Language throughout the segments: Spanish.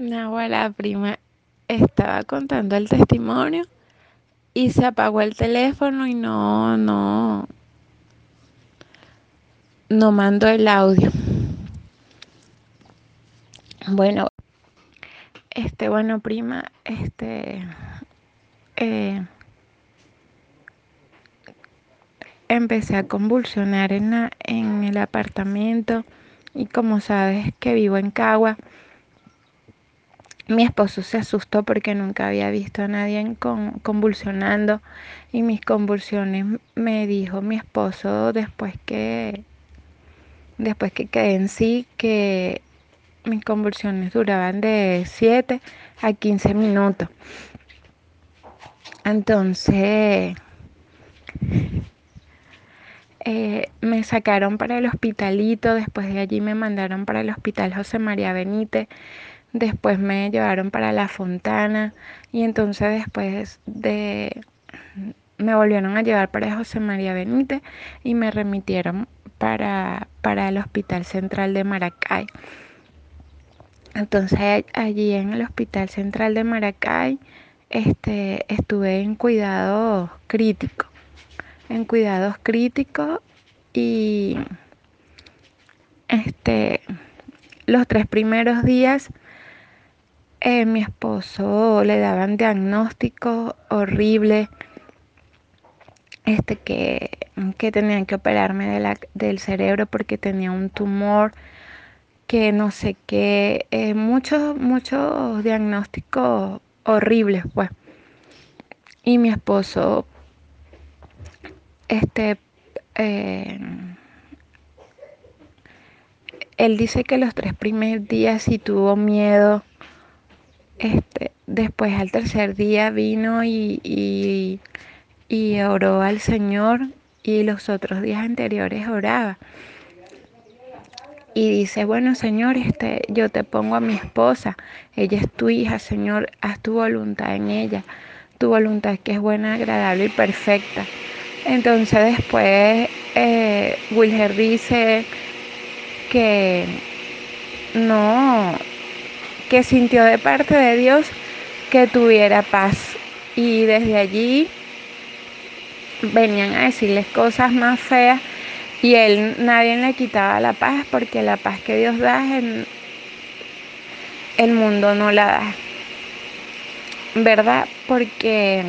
la prima estaba contando el testimonio y se apagó el teléfono y no, no, no mandó el audio. Bueno, este, bueno, prima, este, eh, empecé a convulsionar en, en el apartamento y como sabes que vivo en Cagua, mi esposo se asustó porque nunca había visto a nadie convulsionando y mis convulsiones me dijo mi esposo después que después que quedé en sí que mis convulsiones duraban de 7 a 15 minutos. Entonces eh, me sacaron para el hospitalito, después de allí me mandaron para el hospital José María Benítez después me llevaron para la fontana y entonces después de me volvieron a llevar para José María Benítez y me remitieron para, para el Hospital Central de Maracay. Entonces allí en el Hospital Central de Maracay este, estuve en cuidados críticos, en cuidados críticos y este, los tres primeros días eh, mi esposo le daban diagnóstico horrible, este, que, que tenían que operarme del cerebro porque tenía un tumor, que no sé qué, eh, muchos, muchos diagnósticos horribles, pues. Y mi esposo, este, eh, él dice que los tres primeros días sí tuvo miedo este, después al tercer día vino y, y, oró al Señor y los otros días anteriores oraba. Y dice, bueno Señor, este, yo te pongo a mi esposa, ella es tu hija, Señor, haz tu voluntad en ella, tu voluntad que es buena, agradable y perfecta. Entonces después eh, Wilger dice que no, que sintió de parte de Dios que tuviera paz. Y desde allí venían a decirles cosas más feas y él nadie le quitaba la paz porque la paz que Dios da en el mundo no la da. ¿Verdad? Porque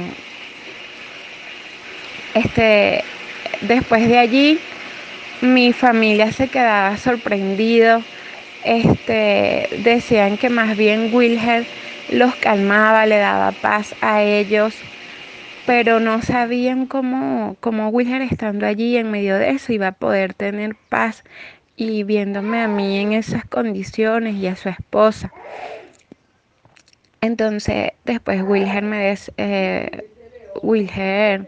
este después de allí mi familia se quedaba sorprendido este, decían que más bien Wilhelm los calmaba, le daba paz a ellos, pero no sabían cómo, cómo Wilhelm estando allí en medio de eso iba a poder tener paz y viéndome a mí en esas condiciones y a su esposa. Entonces después Wilhelm me des, eh, Wilhelm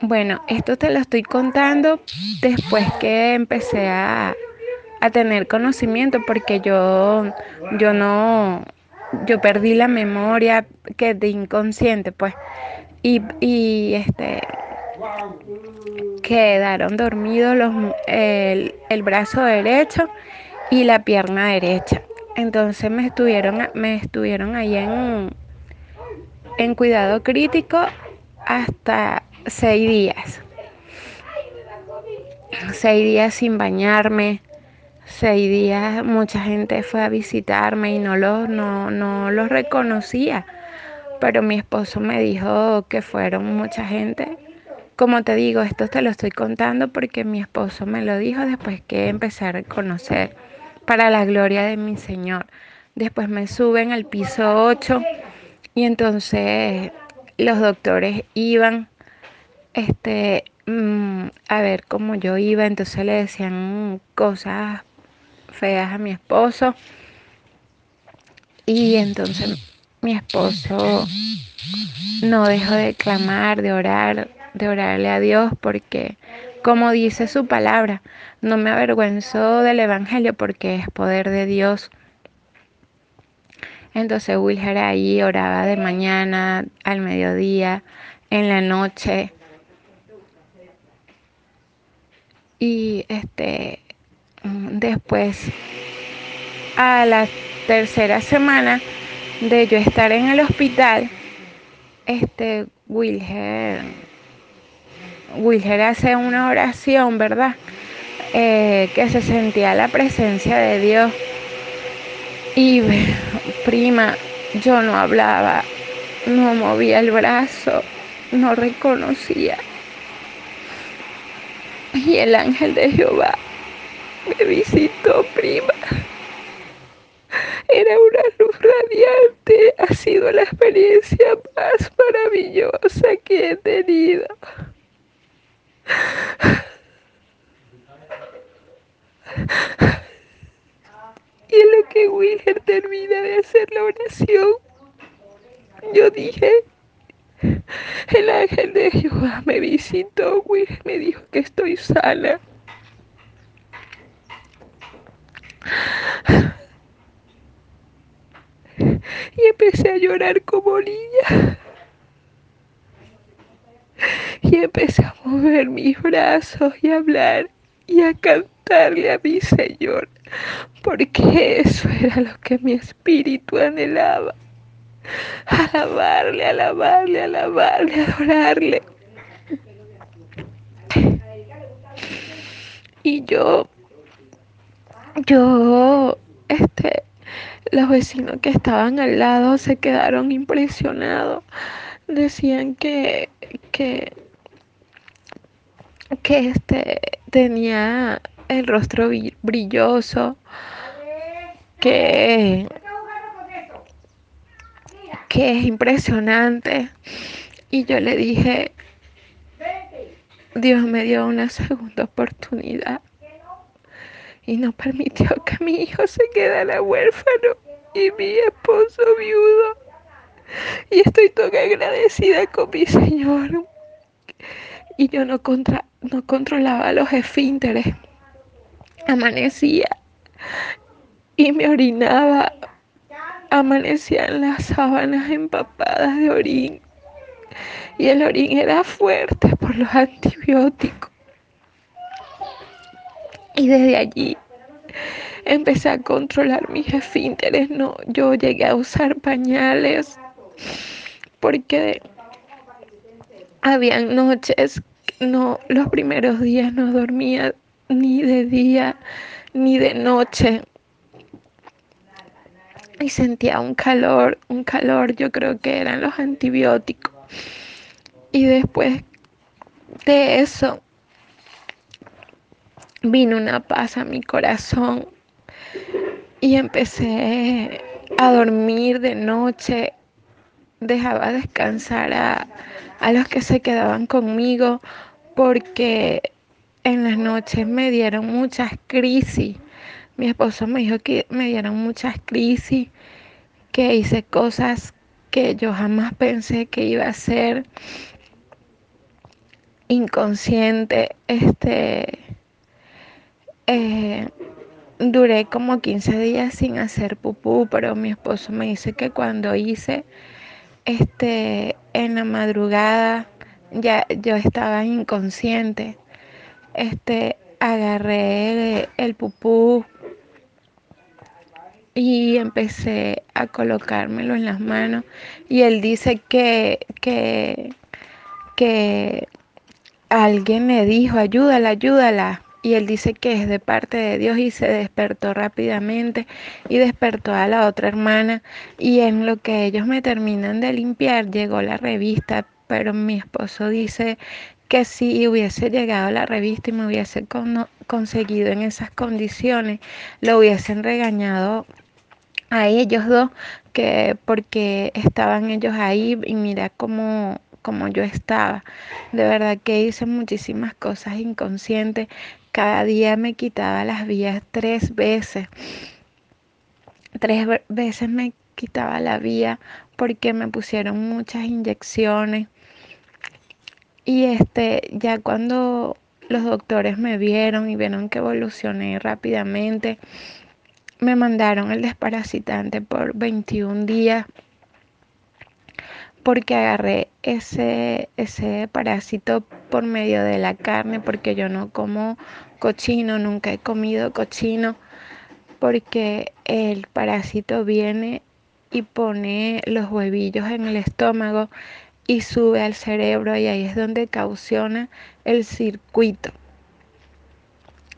bueno, esto te lo estoy contando después que empecé a, tener conocimiento porque yo, yo no, yo perdí la memoria que de inconsciente, pues, y, y este, quedaron dormidos los, el, el, brazo derecho y la pierna derecha. Entonces me estuvieron, me estuvieron ahí en, en cuidado crítico hasta seis días. Seis días sin bañarme. Seis días mucha gente fue a visitarme y no los, no, no reconocía. Pero mi esposo me dijo que fueron mucha gente. Como te digo, esto te lo estoy contando porque mi esposo me lo dijo después que empecé a reconocer para la gloria de mi Señor. Después me suben al piso 8 y entonces los doctores iban este, mm, a ver cómo yo iba, entonces le decían cosas feas a mi esposo. Y entonces mi esposo no dejó de clamar, de orar, de orarle a Dios, porque como dice su palabra, no me avergüenzo del Evangelio porque es poder de Dios. Entonces Wilher ahí oraba de mañana, al mediodía, en la noche, Y este, después a la tercera semana de yo estar en el hospital, este Wilger, Wilger hace una oración, ¿verdad? Eh, que se sentía la presencia de Dios. Y prima, yo no hablaba, no movía el brazo, no reconocía. Y el ángel de Jehová me visitó, prima. Era una luz radiante, ha sido la experiencia más maravillosa que he tenido. Y en lo que Wilhelm termina de hacer la oración, yo dije, el ángel de Jehová me visitó, Wilhelm me dijo que estoy sana. Y empecé a llorar como niña. Y empecé a mover mis brazos y a hablar y a cantarle a mi Señor, porque eso era lo que mi espíritu anhelaba. Alabarle, alabarle, alabarle, adorarle. Y yo, yo, este, los vecinos que estaban al lado se quedaron impresionados. Decían que, que, que este tenía el rostro brilloso, que, que es impresionante. Y yo le dije, Dios me dio una segunda oportunidad y no permitió que mi hijo se quedara huérfano y mi esposo viudo. Y estoy tan agradecida con mi Señor. Y yo no, contra, no controlaba los esfínteres. Amanecía y me orinaba. Amanecían las sábanas empapadas de orín. Y el orín era fuerte por los antibióticos. Y desde allí empecé a controlar mis esfínteres. No, yo llegué a usar pañales porque habían noches, no, los primeros días no dormía ni de día ni de noche. Y sentía un calor, un calor, yo creo que eran los antibióticos. Y después de eso vino una paz a mi corazón y empecé a dormir de noche, dejaba descansar a, a los que se quedaban conmigo porque en las noches me dieron muchas crisis. Mi esposo me dijo que me dieron muchas crisis, que hice cosas que yo jamás pensé que iba a hacer inconsciente. Este, eh, duré como 15 días sin hacer pupú, pero mi esposo me dice que cuando hice este en la madrugada ya yo estaba inconsciente. Este agarré el, pupú y empecé a colocármelo en las manos. Y él dice que que que alguien le dijo, ayúdala, ayúdala y él dice que es de parte de Dios y se despertó rápidamente y despertó a la otra hermana. Y en lo que ellos me terminan de limpiar llegó la revista, pero mi esposo dice que si hubiese llegado la revista y me hubiese conseguido en esas condiciones, lo hubiesen regañado a ellos dos, que porque estaban ellos ahí y mira cómo como yo estaba. De verdad que hice muchísimas cosas inconscientes cada día me quitaba las vías tres veces. Tres veces me quitaba la vía porque me pusieron muchas inyecciones. Y este, ya cuando los doctores me vieron y vieron que evolucioné rápidamente, me mandaron el desparasitante por 21 días porque agarré ese, ese parásito por medio de la carne, porque yo no como cochino, nunca he comido cochino. porque el parásito viene y pone los huevillos en el estómago y sube al cerebro y ahí es donde causona el circuito.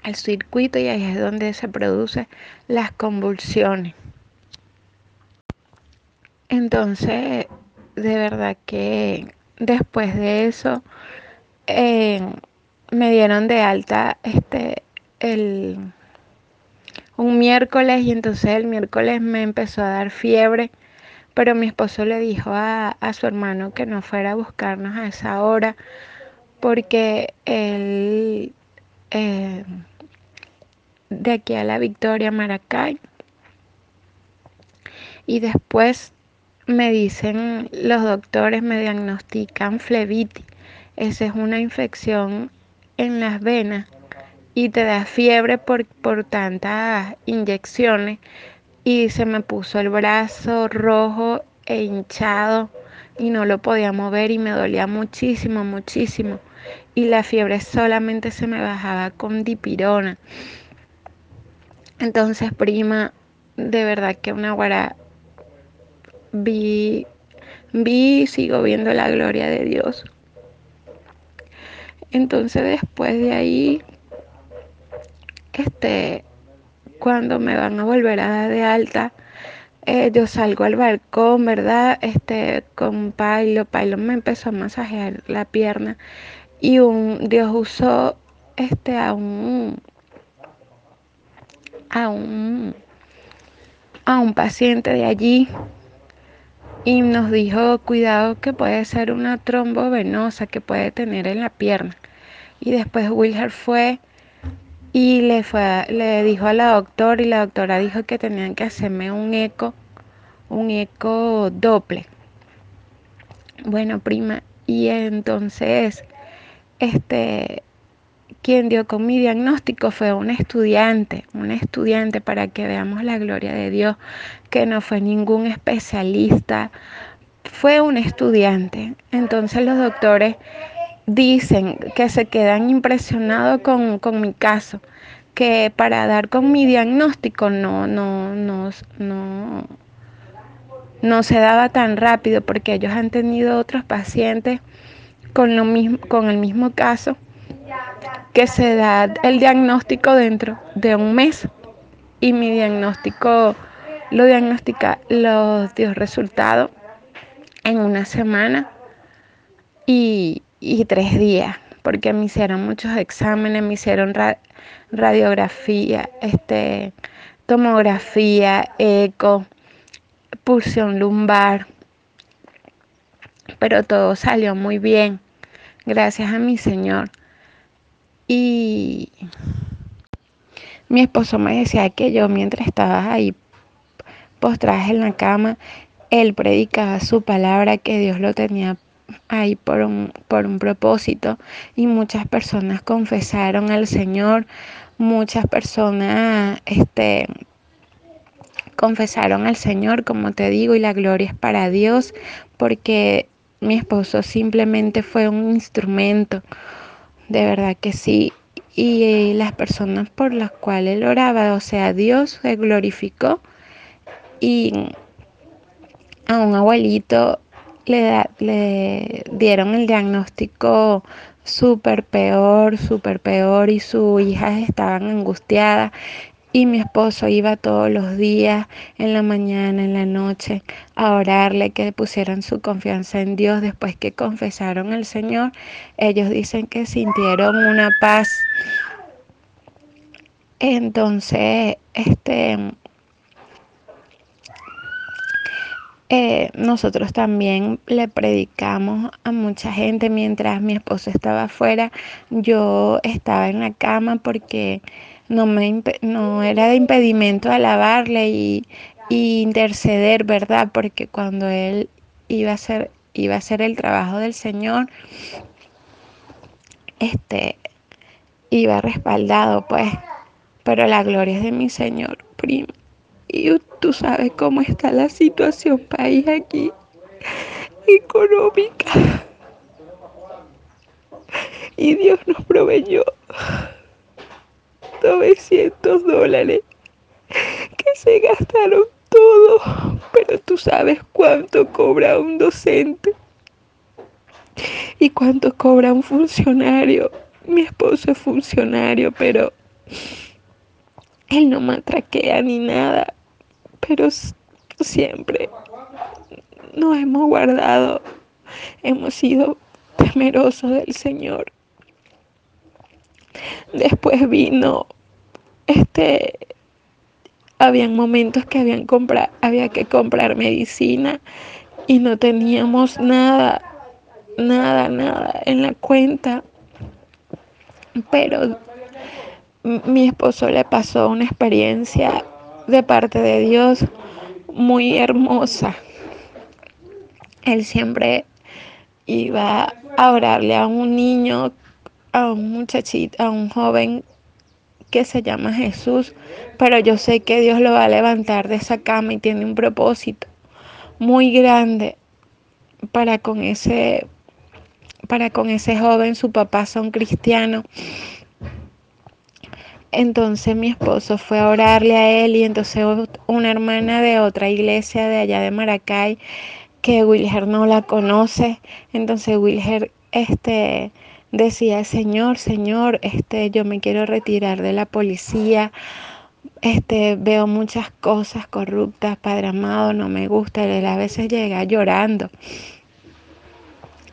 El circuito y ahí es donde se producen las convulsiones. Entonces, de verdad que después de eso eh, me dieron de alta este el un miércoles y entonces el miércoles me empezó a dar fiebre, pero mi esposo le dijo a, su hermano que no fuera a buscarnos a esa hora porque él eh, de aquí a la Victoria Maracay y después me dicen los doctores me diagnostican flebitis. Esa es una infección en las venas y te da fiebre por, por tantas inyecciones y se me puso el brazo rojo e hinchado y no lo podía mover y me dolía muchísimo, muchísimo. Y la fiebre solamente se me bajaba con dipirona. Entonces, prima, de verdad que una guara vi, vi, sigo viendo la gloria de Dios. Entonces después de ahí este, cuando me van a volver a dar de alta, eh, yo salgo al balcón, ¿verdad? Este, con Pailo, Pailo me empezó a masajear la pierna y un Dios usó este a un a un a un paciente de allí y nos dijo cuidado que puede ser una trombovenosa que puede tener en la pierna y después Wilher fue y le, fue, le dijo a la doctora y la doctora dijo que tenían que hacerme un eco, un eco doble. Bueno, prima, y entonces, este, quien dio con mi diagnóstico fue un estudiante, un estudiante para que veamos la gloria de Dios, que no fue ningún especialista, fue un estudiante. Entonces los doctores dicen que se quedan impresionados con, con, mi caso, que para dar con mi diagnóstico no, no, no, no, no se daba tan rápido porque ellos han tenido otros pacientes con, lo mismo, con el mismo caso que se da el diagnóstico dentro de un mes y mi diagnóstico lo diagnostica, los dio resultado en una semana y, y tres días, porque me hicieron muchos exámenes, me hicieron radiografía, este, tomografía, eco, pulsión lumbar, pero todo salió muy bien, gracias a mi Señor. Y mi esposo me decía que yo mientras estaba ahí postrada en la cama, él predicaba su palabra, que Dios lo tenía ahí por un, por un propósito. Y muchas personas confesaron al Señor, muchas personas este, confesaron al Señor, como te digo, y la gloria es para Dios, porque mi esposo simplemente fue un instrumento, de verdad que sí, y las personas por las cuales él oraba, o sea, Dios se glorificó. Y a un abuelito le, le dieron el diagnóstico súper peor, súper peor y sus hijas estaban angustiadas y mi esposo iba todos los días, en la mañana, en la noche, a orarle que pusieran su confianza en Dios. Después que confesaron al Señor, ellos dicen que sintieron una paz. Entonces, este, Eh, nosotros también le predicamos a mucha gente mientras mi esposo estaba afuera. Yo estaba en la cama porque no, me, no era de impedimento alabarle y, interceder, ¿verdad? Porque cuando él iba a hacer, iba a hacer el trabajo del Señor, este, iba respaldado, pues. Pero la gloria es de mi Señor, primo. Y tú sabes cómo está la situación país aquí, económica. Y Dios nos proveyó 900 dólares se gastaron todo, pero tú sabes cuánto cobra un docente y cuánto cobra un funcionario. Mi esposo es funcionario, pero él no matraquea ni nada, pero siempre nos hemos guardado, hemos sido temerosos del Señor. Después vino este habían momentos que había que comprar medicina y no teníamos nada, nada, nada en la cuenta. Pero mi esposo le pasó una experiencia de parte de Dios muy hermosa. Él siempre iba a orarle a un niño, a un muchachito, a un joven que se llama Jesús, pero yo sé que Dios lo va a levantar de esa cama y tiene un propósito muy grande para con ese para con ese joven, su papá son cristianos. Entonces mi esposo fue a orarle a él y entonces una hermana de otra iglesia de allá de Maracay que Wilger no la conoce, entonces Wilger este decía, Señor, Señor, este, yo me quiero retirar de la policía, este, veo muchas cosas corruptas, Padre amado, no me gusta, él a veces llega llorando.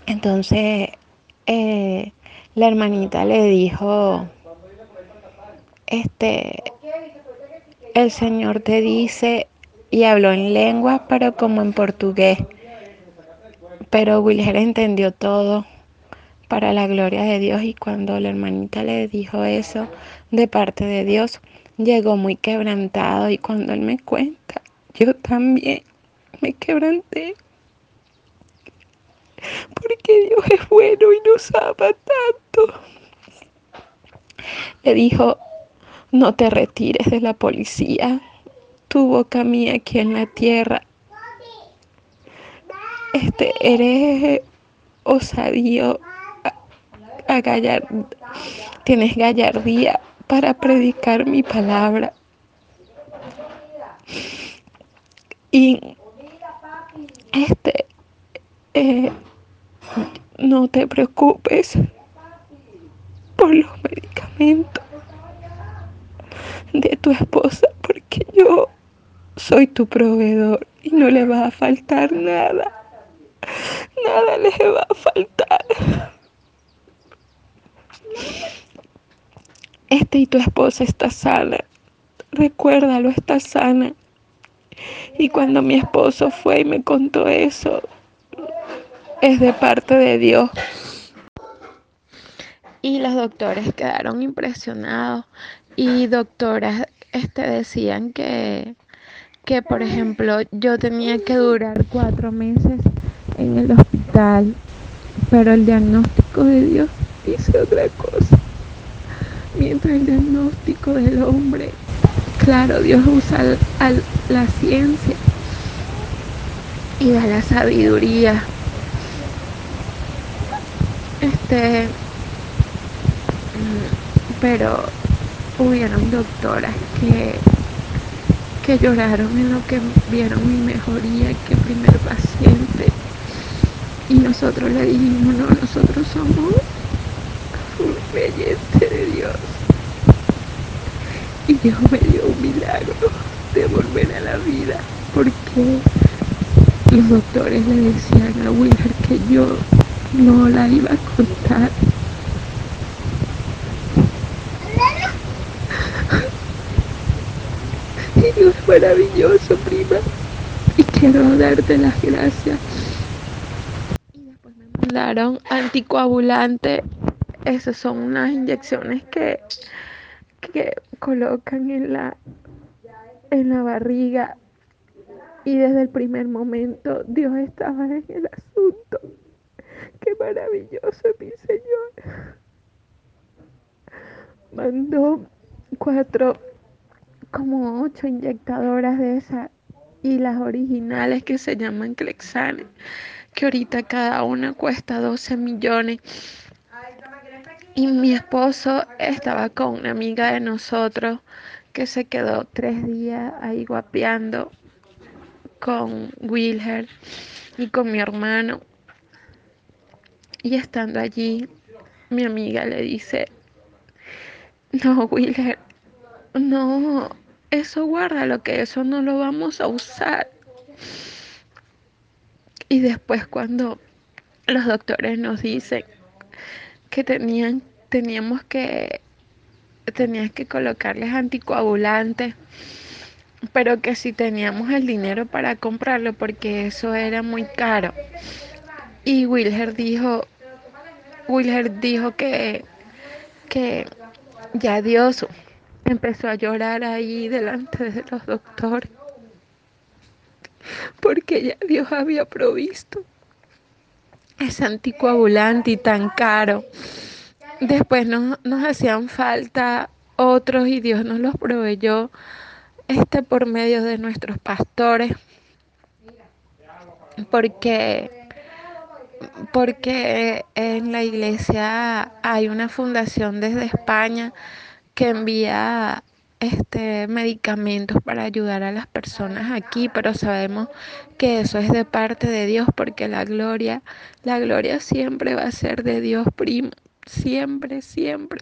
Entonces, eh, la hermanita le dijo, este, el Señor te dice, y habló en lengua, pero como en portugués. Pero Wilger entendió todo para la gloria de Dios y cuando la hermanita le dijo eso de parte de Dios, llegó muy quebrantado y cuando él me cuenta, yo también me quebranté. Porque Dios es bueno y nos ama tanto. Le dijo, no te retires de la policía. Tu boca mía aquí en la tierra. Este, eres osadío a tienes gallardía para predicar mi palabra. Y este, eh, no te preocupes por los medicamentos de tu esposa, porque yo soy tu proveedor y no le va a faltar nada. Nada le va a faltar. Este y tu esposa está sana. Recuérdalo, está sana. Y cuando mi esposo fue y me contó eso, es de parte de Dios. Y los doctores quedaron impresionados y doctoras este, decían que, que, por ejemplo, yo tenía que durar cuatro meses en el hospital, pero el diagnóstico de Dios dice otra cosa. Mientras el diagnóstico del hombre, claro, Dios usa la ciencia y da la sabiduría. Este, mm, pero hubieron doctoras que, que lloraron en lo que vieron mi mejoría, que primer paciente. Y nosotros le dijimos, no, nosotros somos un creyente de Dios. Y Dios me dio un milagro de volver a la vida, porque los doctores le decían a Willard que yo no la iba a contar Dios maravilloso, prima. Y quiero darte las gracias. Y después me mandaron anticoagulante. Esas son unas inyecciones que, que colocan en la, en la barriga. Y desde el primer momento Dios estaba en el asunto. Qué maravilloso, mi Señor. Mandó cuatro como ocho inyectadoras de esas y las originales que se llaman Clexane, que ahorita cada una cuesta 12 millones. Y mi esposo estaba con una amiga de nosotros que se quedó tres días ahí guapeando con Wilher y con mi hermano. Y estando allí, mi amiga le dice, no, Wilher, no, eso guarda lo que eso no lo vamos a usar. Y después cuando los doctores nos dicen que tenían, teníamos que, tenías que colocarles anticoagulantes, pero que si teníamos el dinero para comprarlo, porque eso era muy caro. Y Wilher dijo, Wilher dijo que, que ya Dios empezó a llorar ahí delante de los doctores, porque ya Dios había provisto ese anticoagulante y tan caro. Después nos, nos hacían falta otros y Dios nos los proveyó este por medio de nuestros pastores porque porque en la iglesia hay una fundación desde España que envía este medicamentos para ayudar a las personas aquí, pero sabemos que eso es de parte de Dios porque la gloria, la gloria siempre va a ser de Dios primo, siempre, siempre.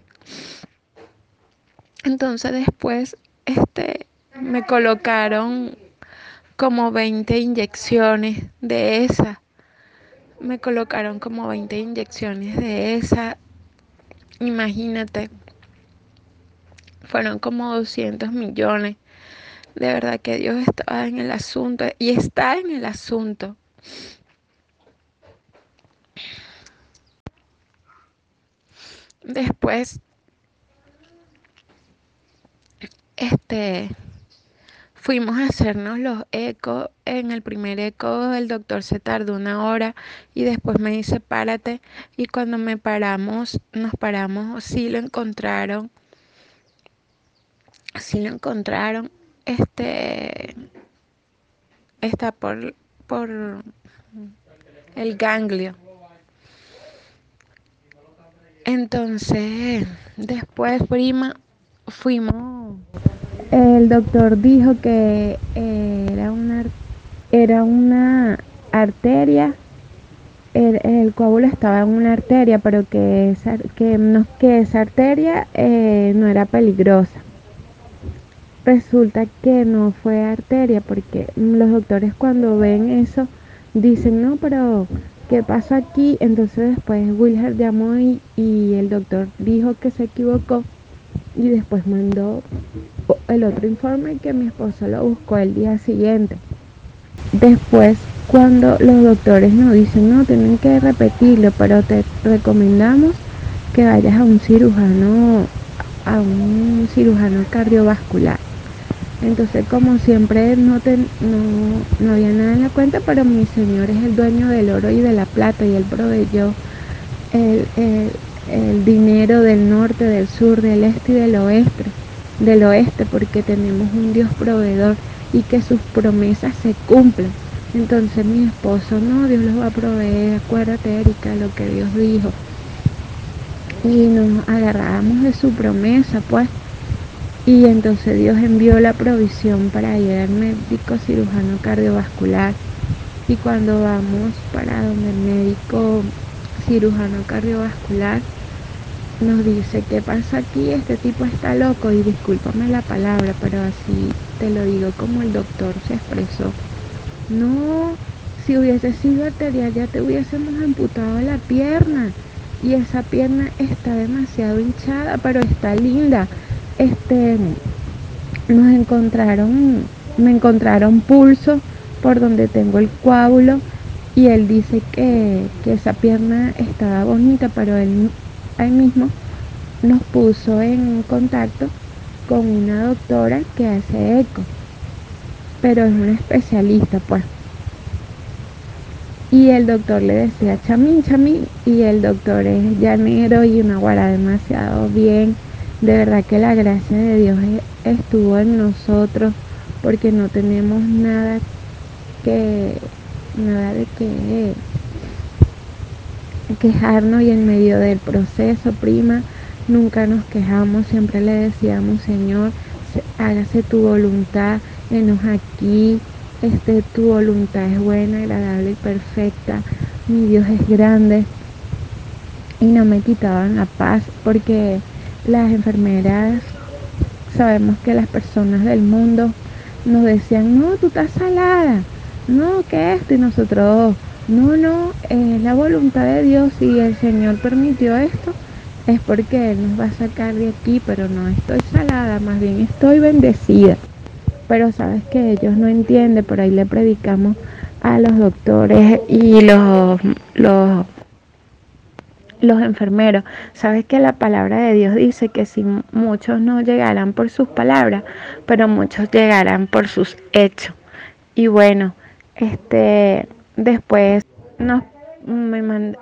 Entonces después este me colocaron como 20 inyecciones de esa. Me colocaron como 20 inyecciones de esa. Imagínate fueron como 200 millones. De verdad que Dios estaba en el asunto y está en el asunto. Después, este, fuimos a hacernos los ecos. En el primer eco el doctor se tardó una hora y después me dice párate y cuando me paramos, nos paramos, sí lo encontraron si lo encontraron, este está por, por el ganglio. Entonces, después, prima, fuimos. El doctor dijo que era una, era una arteria, el, el coágulo estaba en una arteria, pero que esa, que, no, que esa arteria eh, no era peligrosa resulta que no fue arteria porque los doctores cuando ven eso dicen no pero ¿qué pasa aquí? entonces después Wilher llamó y, y el doctor dijo que se equivocó y después mandó el otro informe que mi esposo lo buscó el día siguiente después cuando los doctores nos dicen no tienen que repetirlo pero te recomendamos que vayas a un cirujano a un cirujano cardiovascular entonces, como siempre, no, no, había nada en la cuenta, pero mi señor es el dueño del oro y de la plata y él proveyó el, el dinero del norte, del sur, del este y del oeste, del oeste, porque tenemos un Dios proveedor y que sus promesas se cumplen. Entonces mi esposo, no, Dios los va a proveer, acuérdate Erika, lo que Dios dijo. Y nos agarrábamos de su promesa, pues. Y entonces Dios envió la provisión para ir al médico cirujano cardiovascular. Y cuando vamos para donde el médico cirujano cardiovascular nos dice, ¿qué pasa aquí? Este tipo está loco y discúlpame la palabra, pero así te lo digo como el doctor se expresó. No, si hubiese sido arterial ya te hubiésemos amputado la pierna y esa pierna está demasiado hinchada, pero está linda este, nos encontraron, me encontraron pulso por donde tengo el coágulo y él dice que, esa pierna estaba bonita, pero él ahí mismo nos puso en contacto con una doctora que hace eco, pero es una especialista pues. Y el doctor le decía chamín, chamín, y el doctor es llanero y una guara demasiado bien de verdad que la gracia de Dios e-, estuvo en nosotros porque no tenemos nada que nada de que quejarnos y en medio del proceso, prima, nunca nos quejamos, siempre le decíamos, Señor, hágase tu voluntad, enos aquí, este, tu voluntad es buena, agradable y perfecta, mi Dios es grande. Y no me quitaban la paz porque las enfermeras, sabemos que las personas del mundo nos decían, no, tú estás salada, no, que esto, y nosotros, no, no, es la voluntad de Dios, y el Señor permitió esto, es porque Él nos va a sacar de aquí, pero no estoy salada, más bien estoy bendecida. Pero sabes que ellos no entienden, por ahí le predicamos a los doctores y los, los, los enfermeros. Sabes que la palabra de Dios dice que si muchos no llegarán por sus palabras, pero muchos llegarán por sus hechos. Y bueno, este después nos,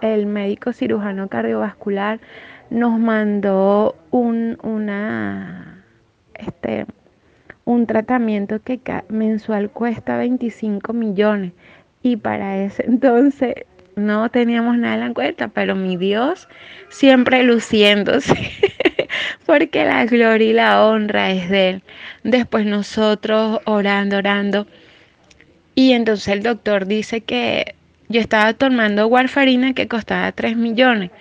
el médico cirujano cardiovascular nos mandó un, una, este, un tratamiento que mensual cuesta 25 millones. Y para ese entonces no teníamos nada en cuenta, pero mi Dios siempre luciéndose, porque la gloria y la honra es de Él. Después nosotros orando, orando. Y entonces el doctor dice que yo estaba tomando warfarina que costaba 3 millones,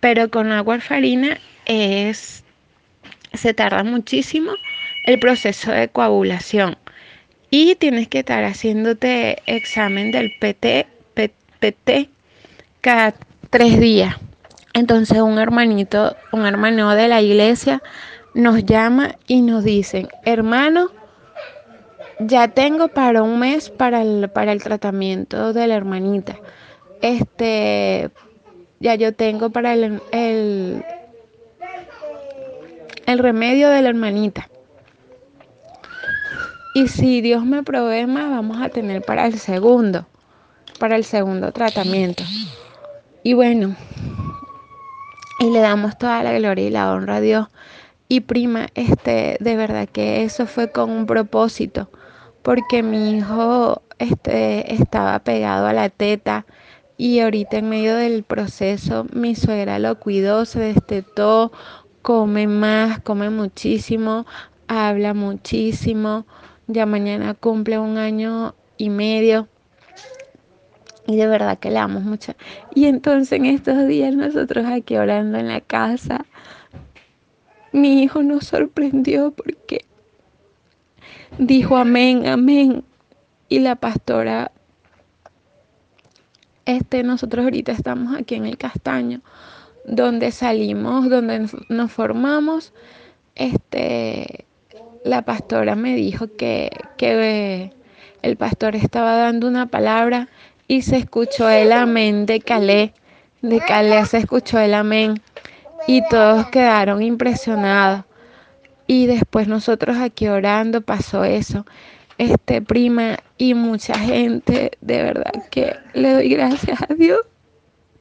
pero con la warfarina es, se tarda muchísimo el proceso de coagulación y tienes que estar haciéndote examen del PT, PT cada tres días. Entonces un hermanito, un hermano de la iglesia nos llama y nos dice, hermano, ya tengo para un mes para el, para el tratamiento de la hermanita. Este, ya yo tengo para el, el, el remedio de la hermanita. Y si Dios me provee más, vamos a tener para el segundo, para el segundo tratamiento. Y bueno, y le damos toda la gloria y la honra a Dios. Y prima, este, de verdad que eso fue con un propósito, porque mi hijo este, estaba pegado a la teta y ahorita en medio del proceso mi suegra lo cuidó, se destetó, come más, come muchísimo, habla muchísimo, ya mañana cumple un año y medio. Y de verdad que le amo mucho. Y entonces en estos días nosotros aquí orando en la casa, mi hijo nos sorprendió porque dijo amén, amén. Y la pastora, este, nosotros ahorita estamos aquí en el Castaño, donde salimos, donde nos formamos, este, la pastora me dijo que, que el pastor estaba dando una palabra y se escuchó el amén de Calé. De Calé se escuchó el amén y todos quedaron impresionados. Y después nosotros aquí orando pasó eso. Este prima y mucha gente, de verdad que le doy gracias a Dios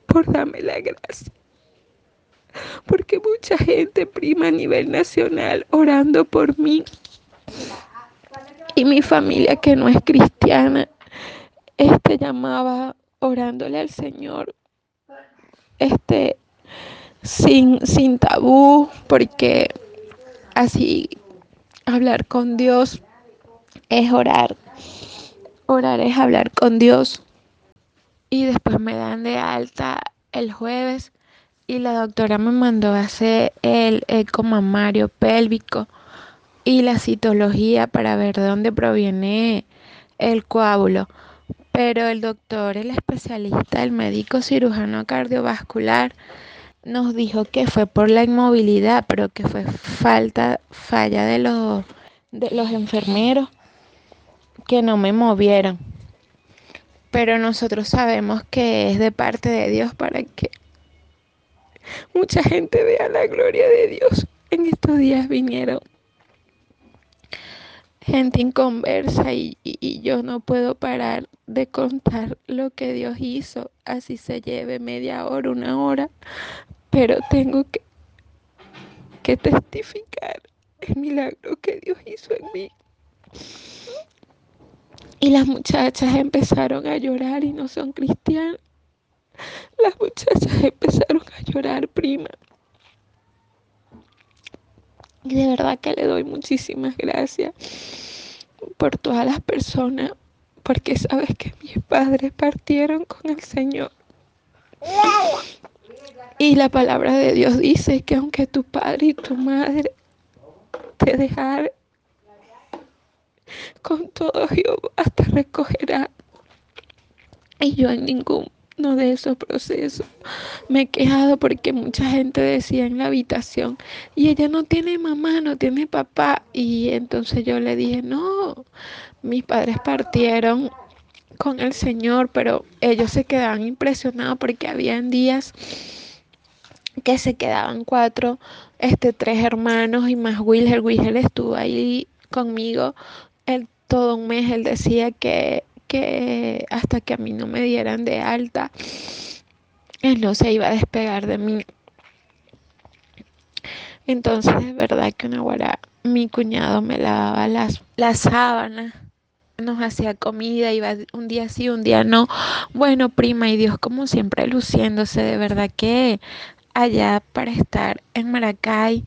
por darme la gracia. Porque mucha gente prima a nivel nacional orando por mí y mi familia que no es cristiana este llamaba orándole al Señor, este, sin, sin tabú, porque así hablar con Dios es orar. Orar es hablar con Dios. Y después me dan de alta el jueves y la doctora me mandó hacer el eco mamario pélvico y la citología para ver de dónde proviene el coágulo pero el doctor, el especialista, el médico cirujano cardiovascular, nos dijo que fue por la inmovilidad, pero que fue falta, falla de los, de los enfermeros que no me movieron. Pero nosotros sabemos que es de parte de Dios para que mucha gente vea la gloria de Dios. En estos días vinieron gente inconversa y, y, yo no puedo parar de contar lo que Dios hizo, así se lleve media hora, una hora, pero tengo que, que testificar el milagro que Dios hizo en mí. Y las muchachas empezaron a llorar y no son cristianas. Las muchachas empezaron a llorar, prima. Y de verdad que le doy muchísimas gracias por todas las personas, porque sabes que mis padres partieron con el Señor. Y la palabra de Dios dice que aunque tu padre y tu madre te dejaran, con todo Jehová te recogerá. Y yo en ningún no de esos procesos. Me he quejado porque mucha gente decía en la habitación, y ella no tiene mamá, no tiene papá. Y entonces yo le dije, no, mis padres partieron con el Señor, pero ellos se quedaban impresionados porque habían días que se quedaban cuatro, este, tres hermanos y más Wilhelm. Wilhelm estuvo ahí conmigo el, todo un mes. Él decía que que hasta que a mí no me dieran de alta, él no se iba a despegar de mí. Entonces, es verdad que una guara, mi cuñado me lavaba las, las sábanas, nos hacía comida, iba un día sí, un día no. Bueno, prima, y Dios como siempre luciéndose, de verdad que allá para estar en Maracay,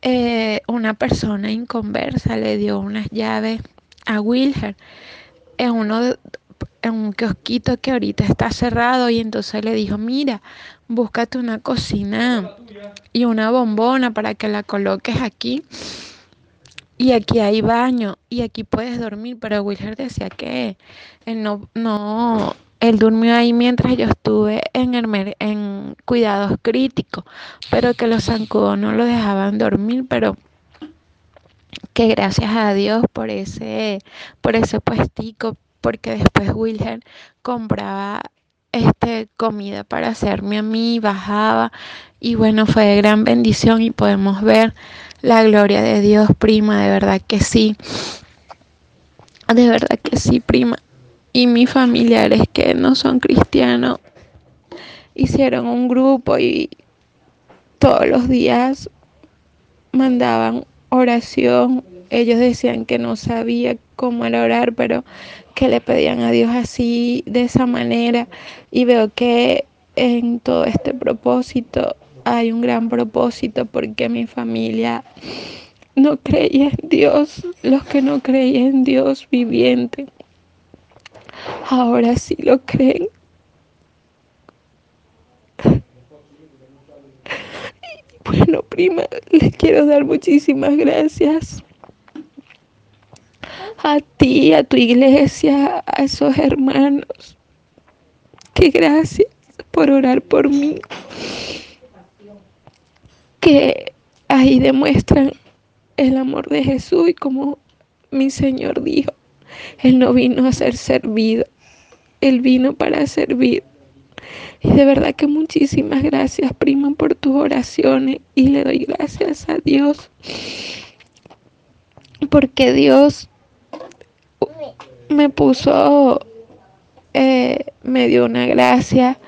eh, una persona inconversa le dio unas llaves a Wilher en uno de, en un kiosquito que ahorita está cerrado y entonces le dijo, mira, búscate una cocina y una bombona para que la coloques aquí. Y aquí hay baño y aquí puedes dormir, pero Wilher decía que él no, no, él durmió ahí mientras yo estuve en, el, en cuidados críticos, pero que los zancudos no lo dejaban dormir, pero que gracias a Dios por ese, por ese puestico, porque después Wilhelm compraba este comida para hacerme a mí, bajaba y bueno, fue de gran bendición y podemos ver la gloria de Dios, prima, de verdad que sí. De verdad que sí, prima. Y mis familiares que no son cristianos hicieron un grupo y todos los días mandaban oración. Ellos decían que no sabía cómo era orar, pero que le pedían a Dios así, de esa manera. Y veo que en todo este propósito hay un gran propósito porque mi familia no creía en Dios, los que no creían en Dios viviente, ahora sí lo creen. Bueno, prima, les quiero dar muchísimas gracias a ti, a tu iglesia, a esos hermanos. Que gracias por orar por mí. Que ahí demuestran el amor de Jesús y como mi Señor dijo, Él no vino a ser servido, Él vino para servir. Y de verdad que muchísimas gracias, prima, por tus oraciones y le doy gracias a Dios. Porque Dios me puso, eh, me dio una gracia,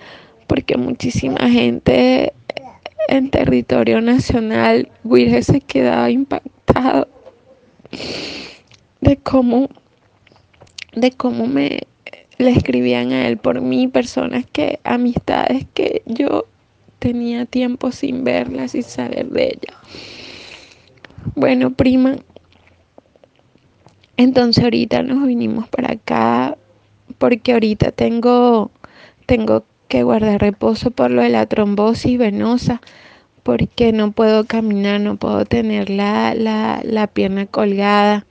porque muchísima gente en territorio nacional, Wilhelm se quedaba impactado de cómo, de cómo me le escribían a él por mí, personas que, amistades que yo tenía tiempo sin verlas, sin saber de ella. Bueno, prima, entonces ahorita nos vinimos para acá porque ahorita tengo, tengo que guardar reposo por lo de la trombosis venosa porque no puedo caminar, no puedo tener la, la, la pierna colgada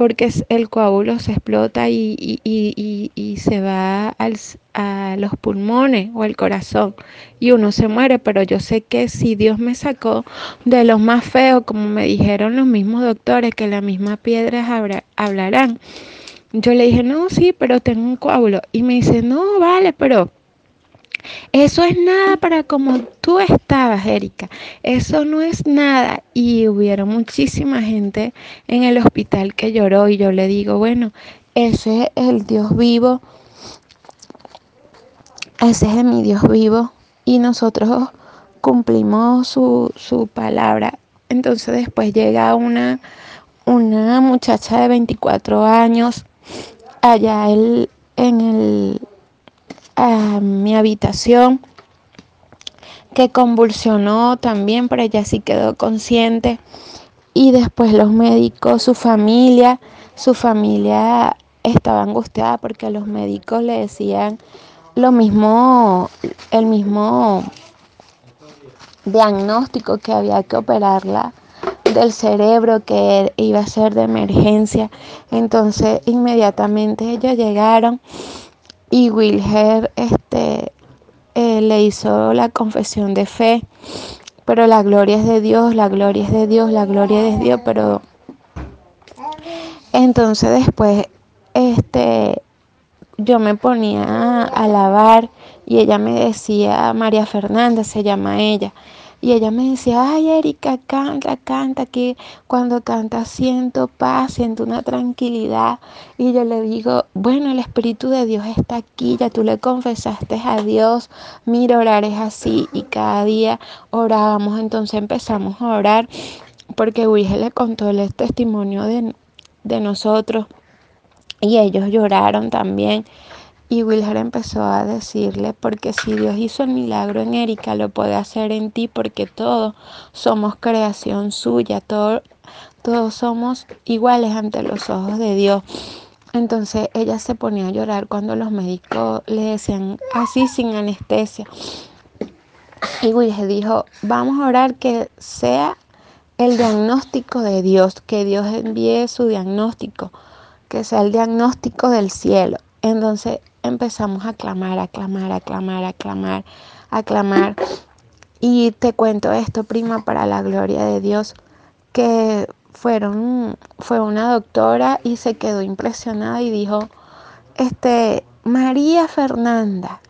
porque el coágulo se explota y, y, se va al, a los pulmones o al corazón y uno se muere, pero yo sé que si Dios me sacó de los más feos, como me dijeron los mismos doctores, que las mismas piedras hablarán. Yo le dije, no, sí, pero tengo un coágulo. Y me dice, no, vale, pero eso es nada para como tú estabas, Erika. Eso no es nada. Y hubieron muchísima gente en el hospital que lloró y yo le digo, bueno, ese es el Dios vivo. Ese es mi Dios vivo. Y nosotros cumplimos su, su palabra. Entonces después llega una, una muchacha de 24 años allá en el a mi habitación, que convulsionó también, pero ella sí quedó consciente. Y después los médicos, su familia, su familia estaba angustiada porque los médicos le decían lo mismo, el mismo diagnóstico que había que operarla del cerebro que iba a ser de emergencia. Entonces inmediatamente ellos llegaron y Wilher este, eh, le hizo la confesión de fe. Pero la gloria es de Dios, la gloria es de Dios, la gloria es de Dios, pero entonces después este yo me ponía a alabar y ella me decía, María Fernanda se llama ella, y ella me decía, ay Erika, canta, canta, que cuando canta siento paz, siento una tranquilidad. Y yo le digo, bueno, el Espíritu de Dios está aquí, ya tú le confesaste a Dios, mira, orar es así. Y cada día orábamos, entonces empezamos a orar, porque Wilge le contó el testimonio de, de nosotros y ellos lloraron también. Y Wilher empezó a decirle, porque si Dios hizo el milagro en Erika, lo puede hacer en ti, porque todos somos creación suya, todos, somos iguales ante los ojos de Dios. Entonces ella se ponía a llorar cuando los médicos le decían así sin anestesia. Y Wilher dijo, vamos a orar que sea el diagnóstico de Dios, que Dios envíe su diagnóstico, que sea el diagnóstico del cielo. Entonces empezamos a clamar, a clamar, a clamar, a clamar, a clamar. Y te cuento esto, prima, para la gloria de Dios, que fueron, fue una doctora y se quedó impresionada y dijo, este, María Fernanda,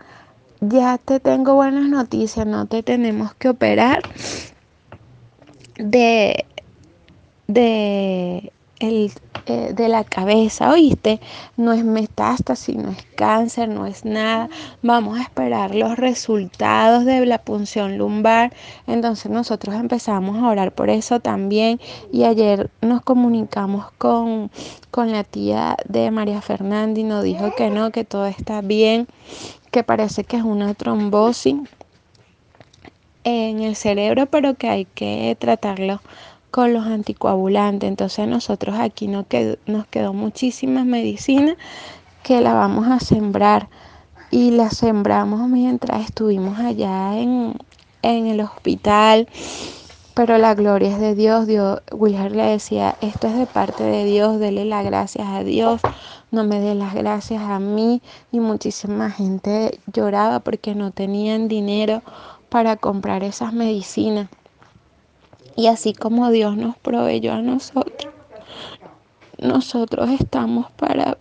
ya te tengo buenas noticias, no te tenemos que operar de, de el, eh, de la cabeza, ¿oíste? No es metástasis, no es cáncer, no es nada. Vamos a esperar los resultados de la punción lumbar. Entonces nosotros empezamos a orar por eso también. Y ayer nos comunicamos con, con la tía de María Fernanda y nos dijo que no, que todo está bien, que parece que es una trombosis en el cerebro, pero que hay que tratarlo con los anticoagulantes. Entonces nosotros aquí nos quedó, nos quedó muchísimas medicinas que la vamos a sembrar y la sembramos mientras estuvimos allá en, en el hospital. Pero la gloria es de Dios. Dios Wilher le decía, esto es de parte de Dios, dele las gracias a Dios, no me dé las gracias a mí. Y muchísima gente lloraba porque no tenían dinero para comprar esas medicinas. Y así como Dios nos proveyó a nosotros, nosotros estamos para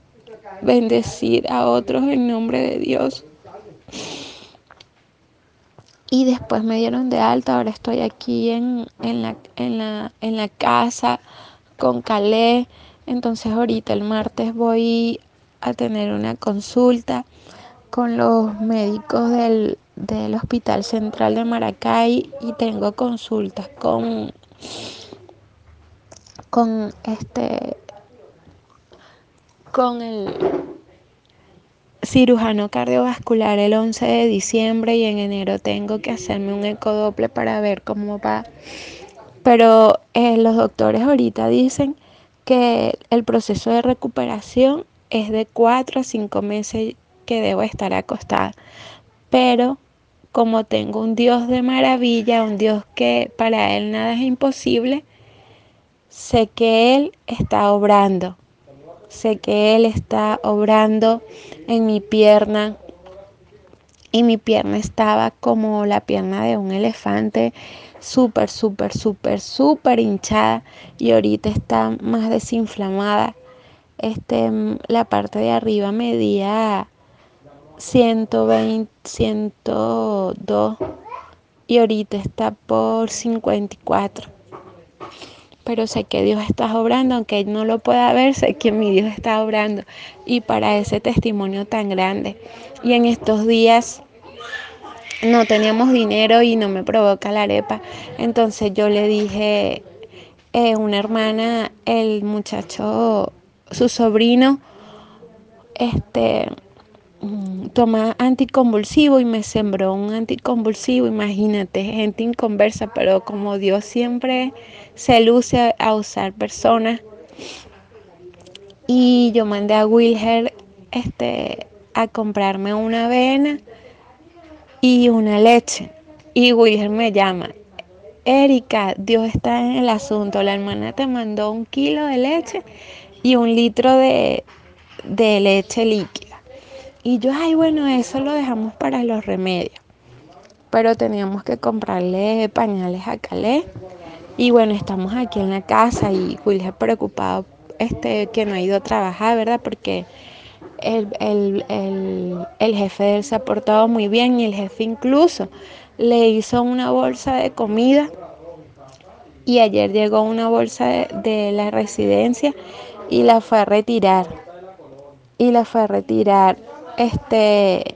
bendecir a otros en nombre de Dios. Y después me dieron de alta, ahora estoy aquí en, en, la, en, la, en la casa con Calé. Entonces ahorita el martes voy a tener una consulta con los médicos del, del Hospital Central de Maracay y tengo consultas con, con este con el cirujano cardiovascular el 11 de diciembre y en enero tengo que hacerme un ecodople para ver cómo va. Pero eh, los doctores ahorita dicen que el proceso de recuperación es de 4 a 5 meses que debo estar acostada. Pero como tengo un Dios de maravilla, un Dios que para Él nada es imposible, sé que Él está obrando. Sé que Él está obrando en mi pierna. Y mi pierna estaba como la pierna de un elefante, súper, súper, súper, súper hinchada. Y ahorita está más desinflamada. Este, la parte de arriba medía 120, 102 y ahorita está por 54. Pero sé que Dios está obrando, aunque no lo pueda ver, sé que mi Dios está obrando. Y para ese testimonio tan grande. Y en estos días no teníamos dinero y no me provoca la arepa. Entonces yo le dije, eh, una hermana, el muchacho, su sobrino, este toma anticonvulsivo y me sembró un anticonvulsivo, imagínate, gente inconversa, pero como Dios siempre se luce a usar personas. Y yo mandé a Wilher este, a comprarme una avena y una leche. Y Wilher me llama, Erika, Dios está en el asunto, la hermana te mandó un kilo de leche y un litro de, de leche líquida. Y yo, ay, bueno, eso lo dejamos para los remedios. Pero teníamos que comprarle pañales a Calé. Y bueno, estamos aquí en la casa y Wilher preocupado este, que no ha ido a trabajar, ¿verdad? Porque el, el, el, el, jefe de él se ha portado muy bien y el jefe incluso le hizo una bolsa de comida y ayer llegó una bolsa de la residencia y la fue a retirar y la fue a retirar este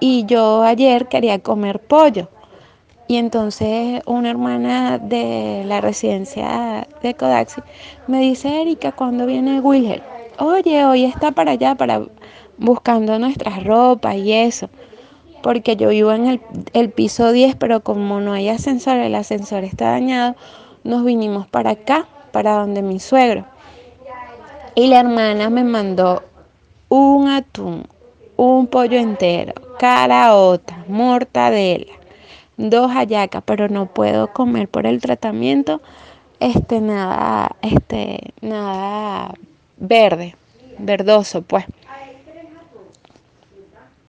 y yo ayer quería comer pollo y entonces una hermana de la residencia de Codaxi me dice, Erika, ¿cuándo viene Wilhelm? Oye, hoy está para allá, para buscando nuestras ropas y eso. Porque yo vivo en el, el piso 10, pero como no hay ascensor, el ascensor está dañado, nos vinimos para acá, para donde mi suegro. Y la hermana me mandó un atún, un pollo entero, caraota, mortadela dos hallacas, pero no puedo comer por el tratamiento este nada, este nada verde, verdoso, pues.